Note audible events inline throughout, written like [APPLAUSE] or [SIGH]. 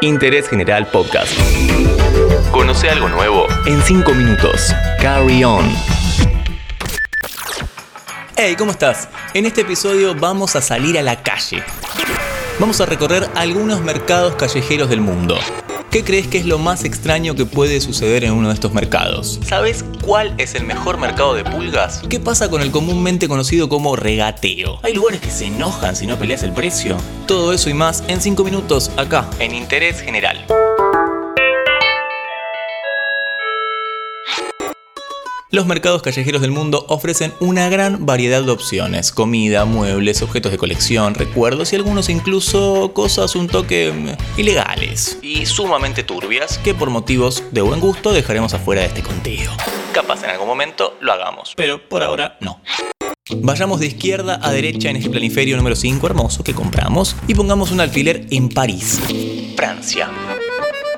Interés General Podcast. Conoce algo nuevo en 5 minutos. Carry on. Hey, ¿cómo estás? En este episodio vamos a salir a la calle. Vamos a recorrer algunos mercados callejeros del mundo. ¿Qué crees que es lo más extraño que puede suceder en uno de estos mercados? ¿Sabes cuál es el mejor mercado de pulgas? ¿Qué pasa con el comúnmente conocido como regateo? ¿Hay lugares que se enojan si no peleas el precio? Todo eso y más en 5 minutos acá, en Interés General. Los mercados callejeros del mundo ofrecen una gran variedad de opciones, comida, muebles, objetos de colección, recuerdos y algunos incluso cosas un toque mm, ilegales y sumamente turbias que por motivos de buen gusto dejaremos afuera de este conteo. Capaz en algún momento lo hagamos, pero por ahora no. Vayamos de izquierda a derecha en este planiferio número 5 hermoso que compramos y pongamos un alfiler en París, Francia.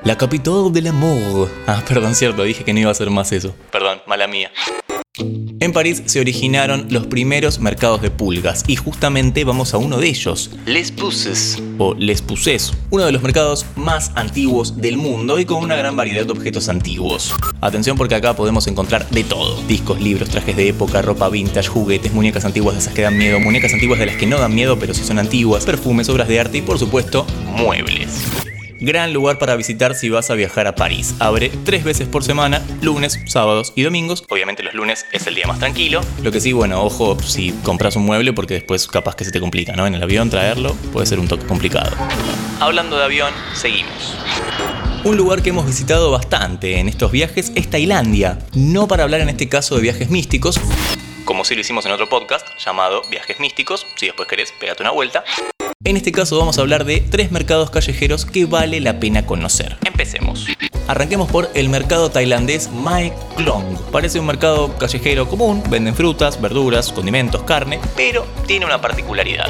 La capital del amor. Ah, [LAUGHS] perdón, cierto, dije que no iba a hacer más eso. Perdón, mala mía. En París se originaron los primeros mercados de pulgas y justamente vamos a uno de ellos, Les Puces o Les Puces, uno de los mercados más antiguos del mundo y con una gran variedad de objetos antiguos. Atención porque acá podemos encontrar de todo, discos, libros, trajes de época, ropa vintage, juguetes, muñecas antiguas de esas que dan miedo, muñecas antiguas de las que no dan miedo pero sí son antiguas, perfumes, obras de arte y por supuesto muebles. Gran lugar para visitar si vas a viajar a París. Abre tres veces por semana, lunes, sábados y domingos. Obviamente los lunes es el día más tranquilo. Lo que sí, bueno, ojo si compras un mueble porque después capaz que se te complica, ¿no? En el avión traerlo puede ser un toque complicado. Hablando de avión, seguimos. Un lugar que hemos visitado bastante en estos viajes es Tailandia. No para hablar en este caso de viajes místicos, como si lo hicimos en otro podcast llamado Viajes Místicos. Si después querés, pégate una vuelta. En este caso vamos a hablar de tres mercados callejeros que vale la pena conocer. Empecemos. Arranquemos por el mercado tailandés Mae Klong. Parece un mercado callejero común, venden frutas, verduras, condimentos, carne, pero tiene una particularidad.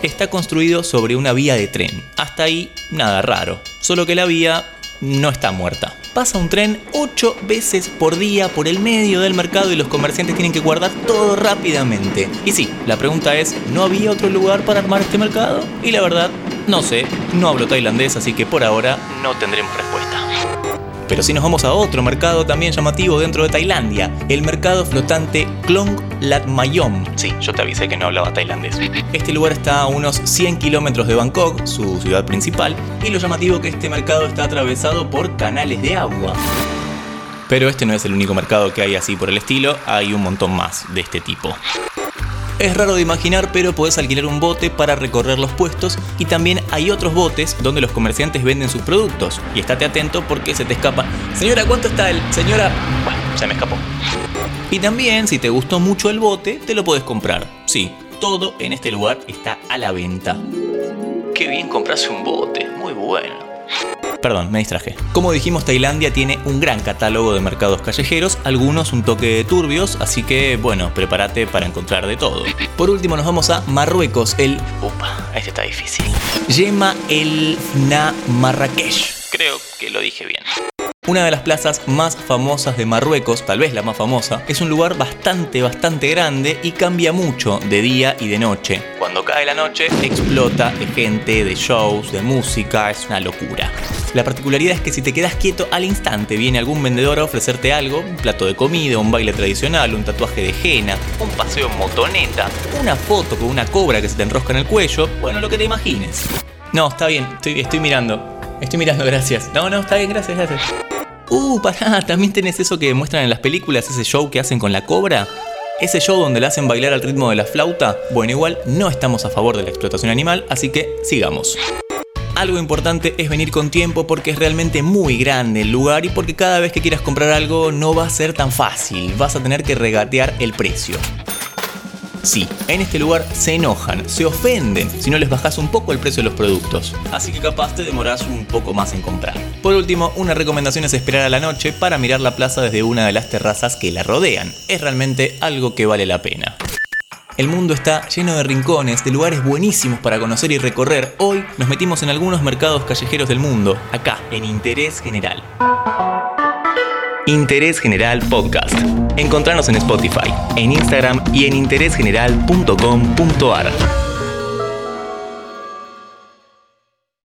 Está construido sobre una vía de tren. Hasta ahí nada raro, solo que la vía no está muerta. Pasa un tren 8 veces por día por el medio del mercado y los comerciantes tienen que guardar todo rápidamente. Y sí, la pregunta es, ¿no había otro lugar para armar este mercado? Y la verdad, no sé, no hablo tailandés, así que por ahora no tendremos respuesta. Pero si nos vamos a otro mercado también llamativo dentro de Tailandia, el mercado flotante Klong Lat Mayom. Sí, yo te avisé que no hablaba tailandés. Este lugar está a unos 100 kilómetros de Bangkok, su ciudad principal, y lo llamativo que este mercado está atravesado por canales de agua. Pero este no es el único mercado que hay así por el estilo, hay un montón más de este tipo. Es raro de imaginar, pero podés alquilar un bote para recorrer los puestos y también hay otros botes donde los comerciantes venden sus productos. Y estate atento porque se te escapa. Señora, ¿cuánto está el? Señora... Bueno, se me escapó. Y también, si te gustó mucho el bote, te lo puedes comprar. Sí, todo en este lugar está a la venta. Qué bien comprarse un bote, muy bueno. Perdón, me distraje. Como dijimos, Tailandia tiene un gran catálogo de mercados callejeros, algunos un toque turbios, así que bueno, prepárate para encontrar de todo. Por último nos vamos a Marruecos, el... Upa, este está difícil. Yema el Na Marrakech. Creo que lo dije bien. Una de las plazas más famosas de Marruecos, tal vez la más famosa, es un lugar bastante, bastante grande y cambia mucho de día y de noche. Cuando cae la noche, explota de gente, de shows, de música, es una locura. La particularidad es que si te quedas quieto al instante viene algún vendedor a ofrecerte algo, un plato de comida, un baile tradicional, un tatuaje de henna, un paseo en motoneta, una foto con una cobra que se te enrosca en el cuello, bueno, lo que te imagines. No, está bien, estoy, estoy mirando. Estoy mirando, gracias. No, no, está bien, gracias, gracias. Uh, pará, también tenés eso que muestran en las películas, ese show que hacen con la cobra. Ese show donde le hacen bailar al ritmo de la flauta. Bueno, igual no estamos a favor de la explotación animal, así que sigamos. Algo importante es venir con tiempo porque es realmente muy grande el lugar y porque cada vez que quieras comprar algo no va a ser tan fácil, vas a tener que regatear el precio. Sí, en este lugar se enojan, se ofenden si no les bajas un poco el precio de los productos. Así que capaz te demoras un poco más en comprar. Por último, una recomendación es esperar a la noche para mirar la plaza desde una de las terrazas que la rodean. Es realmente algo que vale la pena. El mundo está lleno de rincones, de lugares buenísimos para conocer y recorrer. Hoy nos metimos en algunos mercados callejeros del mundo, acá, en Interés General. Interés General Podcast. Encontrarnos en Spotify, en Instagram y en interésgeneral.com.ar.